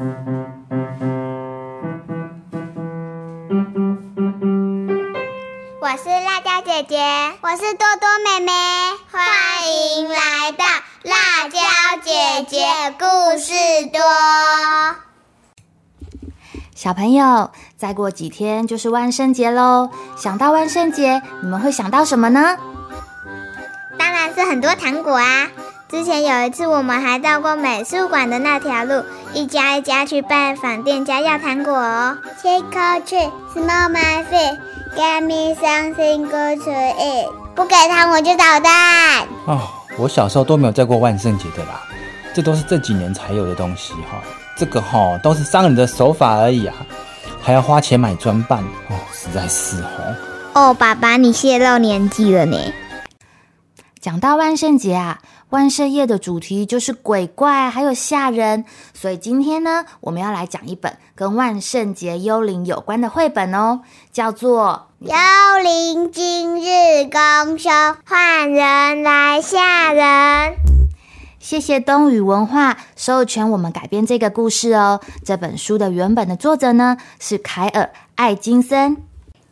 我是辣椒姐姐，我是多多妹妹，欢迎来到辣椒姐姐故事多。小朋友，再过几天就是万圣节喽！想到万圣节，你们会想到什么呢？当然是很多糖果啊！之前有一次，我们还绕过美术馆的那条路，一家一家去拜访店家要糖果哦。Trick or treat, smell my feet, get me something good to eat。不给糖我就捣蛋。哦，我小时候都没有在过万圣节的啦，这都是这几年才有的东西哈。这个哈都是商人的手法而已啊，还要花钱买装扮哦，实在是哦。哦，爸爸，你泄露年纪了呢。讲到万圣节啊，万圣夜的主题就是鬼怪还有吓人，所以今天呢，我们要来讲一本跟万圣节幽灵有关的绘本哦，叫做《幽灵今日公休，换人来吓人》。谢谢东宇文化授权我们改编这个故事哦。这本书的原本的作者呢是凯尔·艾金森。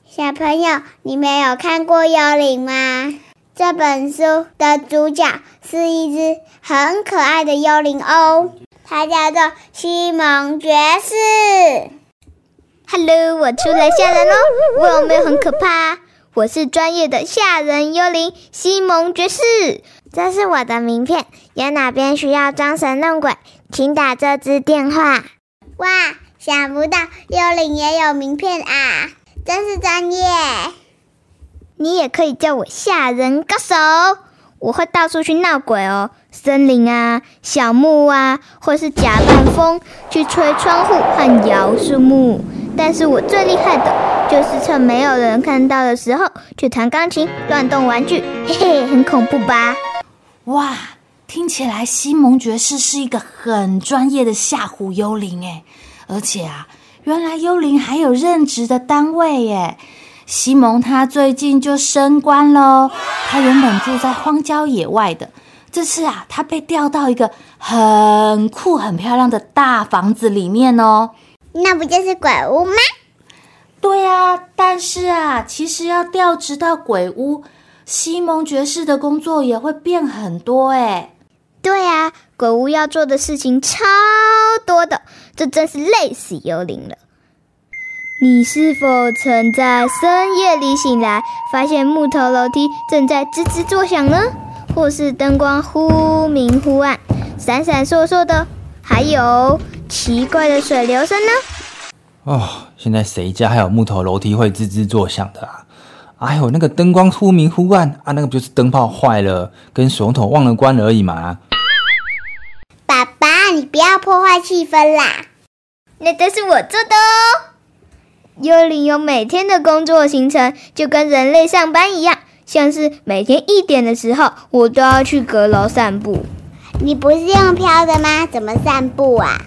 小朋友，你们有看过《幽灵》吗？这本书的主角是一只很可爱的幽灵哦，它叫做西蒙爵士。Hello，我出来吓人喽！我有没有很可怕？我是专业的吓人幽灵西蒙爵士。这是我的名片，有哪边需要装神弄鬼，请打这支电话。哇，想不到幽灵也有名片啊，真是专业！你也可以叫我吓人高手，我会到处去闹鬼哦，森林啊、小木啊，或是假扮风去吹窗户和摇树木。但是我最厉害的就是趁没有人看到的时候去弹钢琴、乱动玩具，嘿嘿，很恐怖吧？哇，听起来西蒙爵士是一个很专业的吓唬幽灵诶，而且啊，原来幽灵还有任职的单位耶。西蒙他最近就升官喽，他原本住在荒郊野外的，这次啊，他被调到一个很酷、很漂亮的大房子里面哦。那不就是鬼屋吗？对啊，但是啊，其实要调职到鬼屋，西蒙爵士的工作也会变很多哎。对啊，鬼屋要做的事情超多的，这真是累死幽灵了。你是否曾在深夜里醒来，发现木头楼梯正在吱吱作响呢？或是灯光忽明忽暗、闪闪烁烁的，还有奇怪的水流声呢？哦，现在谁家还有木头楼梯会吱吱作响的啊？哎呦，那个灯光忽明忽暗啊，那个不就是灯泡坏了，跟水龙头忘了关而已嘛。爸爸，你不要破坏气氛啦！那都是我做的哦。幽灵有每天的工作行程，就跟人类上班一样。像是每天一点的时候，我都要去阁楼散步。你不是用飘的吗？怎么散步啊？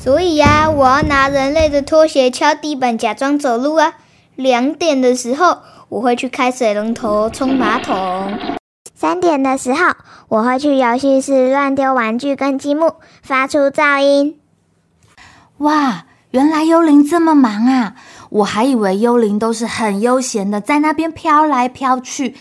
所以呀，我要拿人类的拖鞋敲地板，假装走路啊。两点的时候，我会去开水龙头冲马桶。三点的时候，我会去游戏室乱丢玩具跟积木，发出噪音。哇，原来幽灵这么忙啊！我还以为幽灵都是很悠闲的，在那边飘来飘去。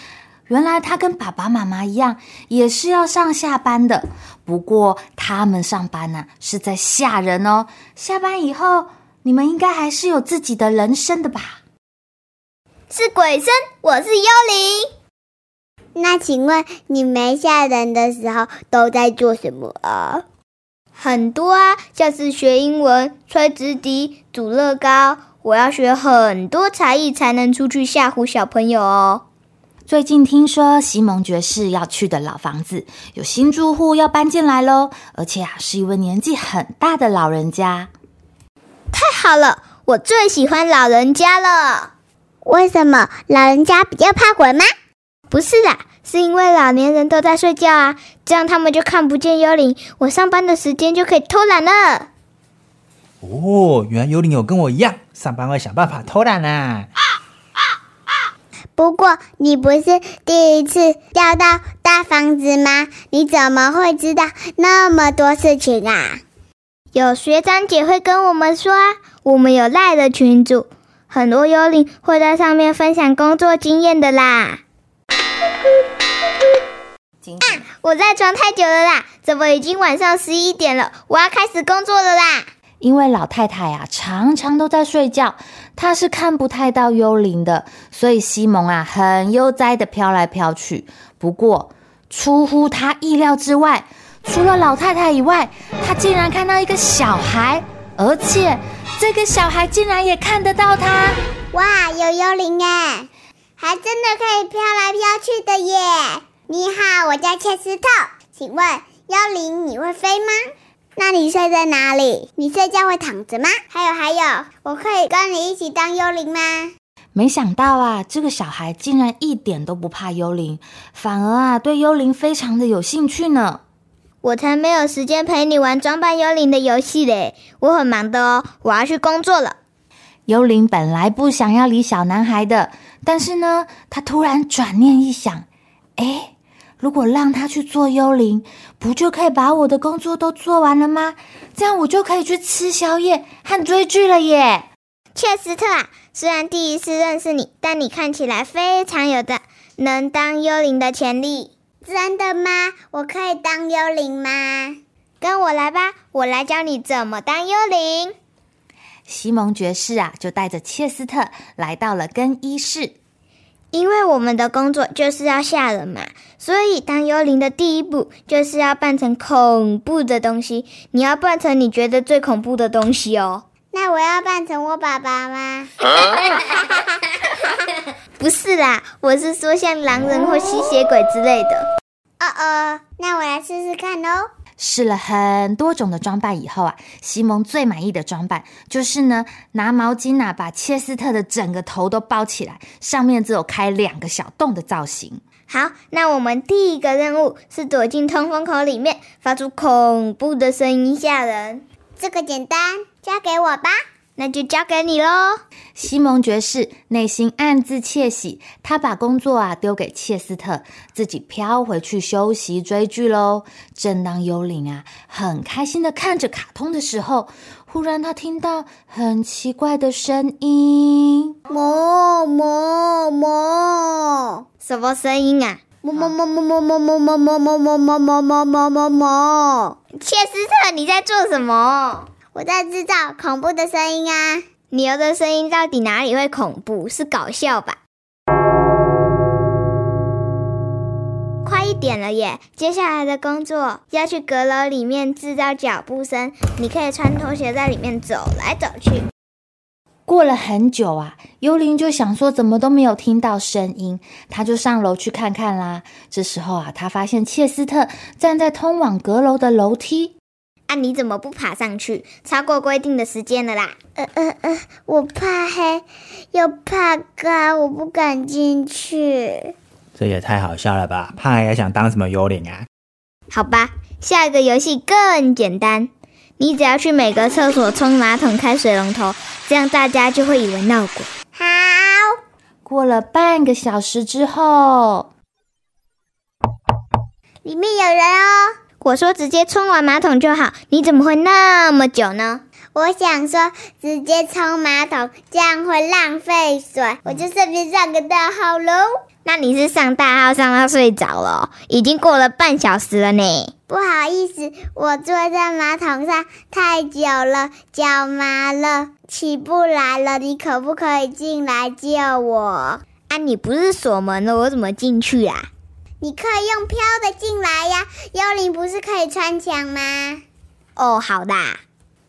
原来他跟爸爸妈妈一样，也是要上下班的。不过他们上班呢，是在吓人哦。下班以后，你们应该还是有自己的人生的吧？是鬼生，我是幽灵。那请问你没吓人的时候都在做什么啊？很多啊，像是学英文、吹直笛、煮乐高。我要学很多才艺才能出去吓唬小朋友哦。最近听说西蒙爵士要去的老房子有新住户要搬进来喽，而且啊是一位年纪很大的老人家。太好了，我最喜欢老人家了。为什么老人家比较怕鬼吗？不是啦，是因为老年人都在睡觉啊，这样他们就看不见幽灵，我上班的时间就可以偷懒了。哦，原来幽灵有跟我一样，上班会想办法偷懒啊！不过你不是第一次调到大房子吗？你怎么会知道那么多事情啊？有学长姐会跟我们说啊，我们有赖的群组，很多幽灵会在上面分享工作经验的啦。啊！我在床太久了啦，怎么已经晚上十一点了？我要开始工作了啦！因为老太太呀，常常都在睡觉，她是看不太到幽灵的，所以西蒙啊，很悠哉的飘来飘去。不过，出乎他意料之外，除了老太太以外，他竟然看到一个小孩，而且这个小孩竟然也看得到他。哇，有幽灵哎，还真的可以飘来飘去的耶！你好，我叫切斯特。请问幽灵你会飞吗？那你睡在哪里？你睡觉会躺着吗？还有还有，我可以跟你一起当幽灵吗？没想到啊，这个小孩竟然一点都不怕幽灵，反而啊对幽灵非常的有兴趣呢。我才没有时间陪你玩装扮幽灵的游戏嘞，我很忙的哦，我要去工作了。幽灵本来不想要理小男孩的，但是呢，他突然转念一想，哎。如果让他去做幽灵，不就可以把我的工作都做完了吗？这样我就可以去吃宵夜和追剧了耶！切斯特啊，虽然第一次认识你，但你看起来非常有的能当幽灵的潜力。真的吗？我可以当幽灵吗？跟我来吧，我来教你怎么当幽灵。西蒙爵士啊，就带着切斯特来到了更衣室。因为我们的工作就是要吓人嘛，所以当幽灵的第一步就是要扮成恐怖的东西。你要扮成你觉得最恐怖的东西哦。那我要扮成我爸爸吗？不是啦，我是说像狼人或吸血鬼之类的。哦哦，那我来试试看哦。试了很多种的装扮以后啊，西蒙最满意的装扮就是呢，拿毛巾啊把切斯特的整个头都包起来，上面只有开两个小洞的造型。好，那我们第一个任务是躲进通风口里面，发出恐怖的声音吓人。这个简单，交给我吧。那就交给你喽，西蒙爵士内心暗自窃喜，他把工作啊丢给切斯特，自己飘回去休息追剧喽。正当幽灵啊很开心的看着卡通的时候，忽然他听到很奇怪的声音，哞哞哞，什么声音啊？哞哞哞哞哞哞哞哞哞哞哞哞哞哞哞哞，切斯特，你在做什么？我在制造恐怖的声音啊！牛的声音到底哪里会恐怖？是搞笑吧？快一点了耶！接下来的工作要去阁楼里面制造脚步声，你可以穿拖鞋在里面走来走去。过了很久啊，幽灵就想说怎么都没有听到声音，他就上楼去看看啦。这时候啊，他发现切斯特站在通往阁楼的楼梯。啊！你怎么不爬上去？超过规定的时间了啦！呃呃呃，我怕黑，又怕高，我不敢进去。这也太好笑了吧！怕黑还想当什么幽灵啊？好吧，下一个游戏更简单，你只要去每个厕所冲马桶、开水龙头，这样大家就会以为闹鬼。好。过了半个小时之后，里面有人哦。我说直接冲完马桶就好，你怎么会那么久呢？我想说直接冲马桶，这样会浪费水，我就顺便上个大号喽。那你是上大号上到睡着了，已经过了半小时了呢。不好意思，我坐在马桶上太久了，脚麻了，起不来了。你可不可以进来救我？啊，你不是锁门了，我怎么进去啊？你可以用飘的进来呀，幽灵不是可以穿墙吗？哦，好的。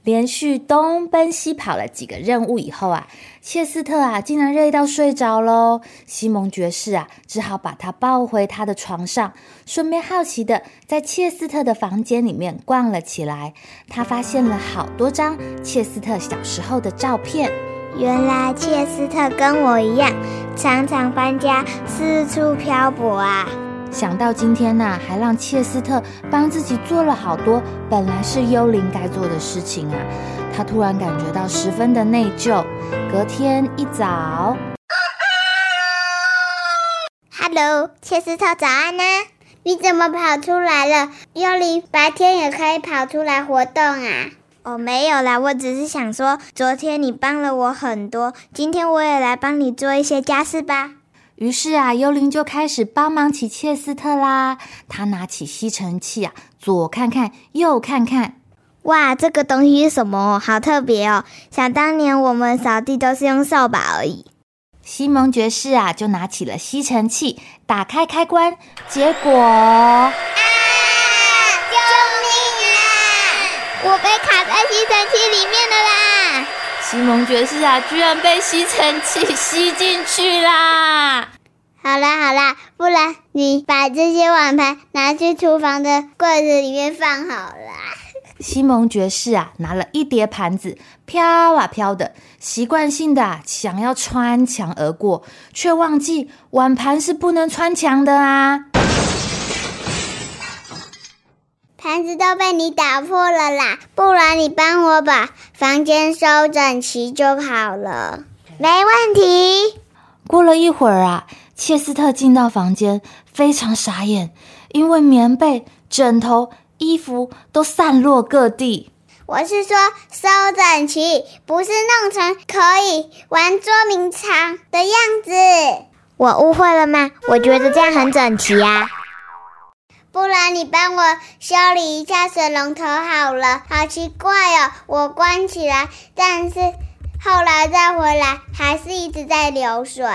连续东奔西跑了几个任务以后啊，切斯特啊竟然累到睡着喽。西蒙爵士啊只好把他抱回他的床上，顺便好奇的在切斯特的房间里面逛了起来。他发现了好多张切斯特小时候的照片。原来切斯特跟我一样，常常搬家，四处漂泊啊。想到今天呐，还让切斯特帮自己做了好多本来是幽灵该做的事情啊，他突然感觉到十分的内疚。隔天一早，Hello，切斯特，早安呢？你怎么跑出来了？幽灵白天也可以跑出来活动啊？哦，没有啦，我只是想说，昨天你帮了我很多，今天我也来帮你做一些家事吧。于是啊，幽灵就开始帮忙起切斯特啦。他拿起吸尘器啊，左看看，右看看。哇，这个东西是什么？好特别哦！想当年我们扫地都是用扫把而已。西蒙爵士啊，就拿起了吸尘器，打开开关，结果啊！救命啊。我被卡在吸尘器里面了啦！西蒙爵士啊，居然被吸尘器吸进去啦！好啦好啦，不然你把这些碗盘拿去厨房的柜子里面放好了。西蒙爵士啊，拿了一叠盘子，飘啊飘的，习惯性的想要穿墙而过，却忘记碗盘是不能穿墙的啊！盘子都被你打破了啦，不然你帮我把房间收整齐就好了。没问题。过了一会儿啊，切斯特进到房间，非常傻眼，因为棉被、枕头、衣服都散落各地。我是说收整齐，不是弄成可以玩捉迷藏的样子。我误会了吗？我觉得这样很整齐呀。不然你帮我修理一下水龙头好了，好奇怪哦！我关起来，但是后来再回来，还是一直在流水。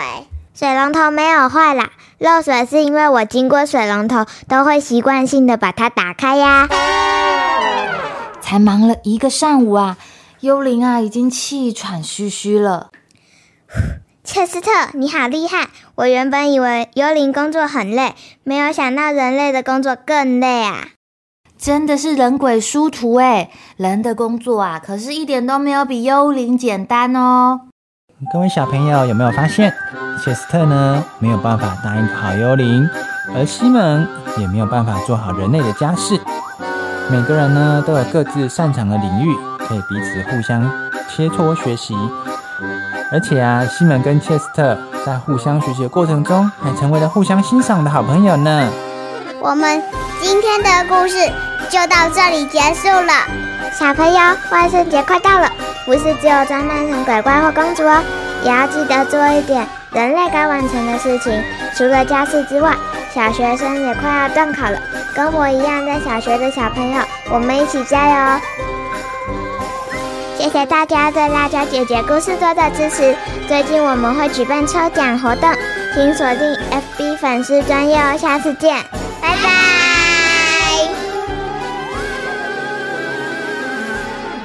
水龙头没有坏啦，漏水是因为我经过水龙头都会习惯性的把它打开呀。才忙了一个上午啊，幽灵啊已经气喘吁吁了。切斯特，你好厉害！我原本以为幽灵工作很累，没有想到人类的工作更累啊！真的是人鬼殊途哎！人的工作啊，可是一点都没有比幽灵简单哦。各位小朋友有没有发现，切斯特呢没有办法当一个好幽灵，而西蒙也没有办法做好人类的家事。每个人呢都有各自擅长的领域，可以彼此互相切磋学习。而且啊，西门跟切斯特在互相学习的过程中，还成为了互相欣赏的好朋友呢。我们今天的故事就到这里结束了。小朋友，万圣节快到了，不是只有装扮成鬼怪或公主哦，也要记得做一点人类该完成的事情。除了家事之外，小学生也快要断考了，跟我一样在小学的小朋友，我们一起加油哦！谢谢大家对辣椒姐姐故事多的支持。最近我们会举办抽奖活动，请锁定 FB 粉丝专业哦。下次见。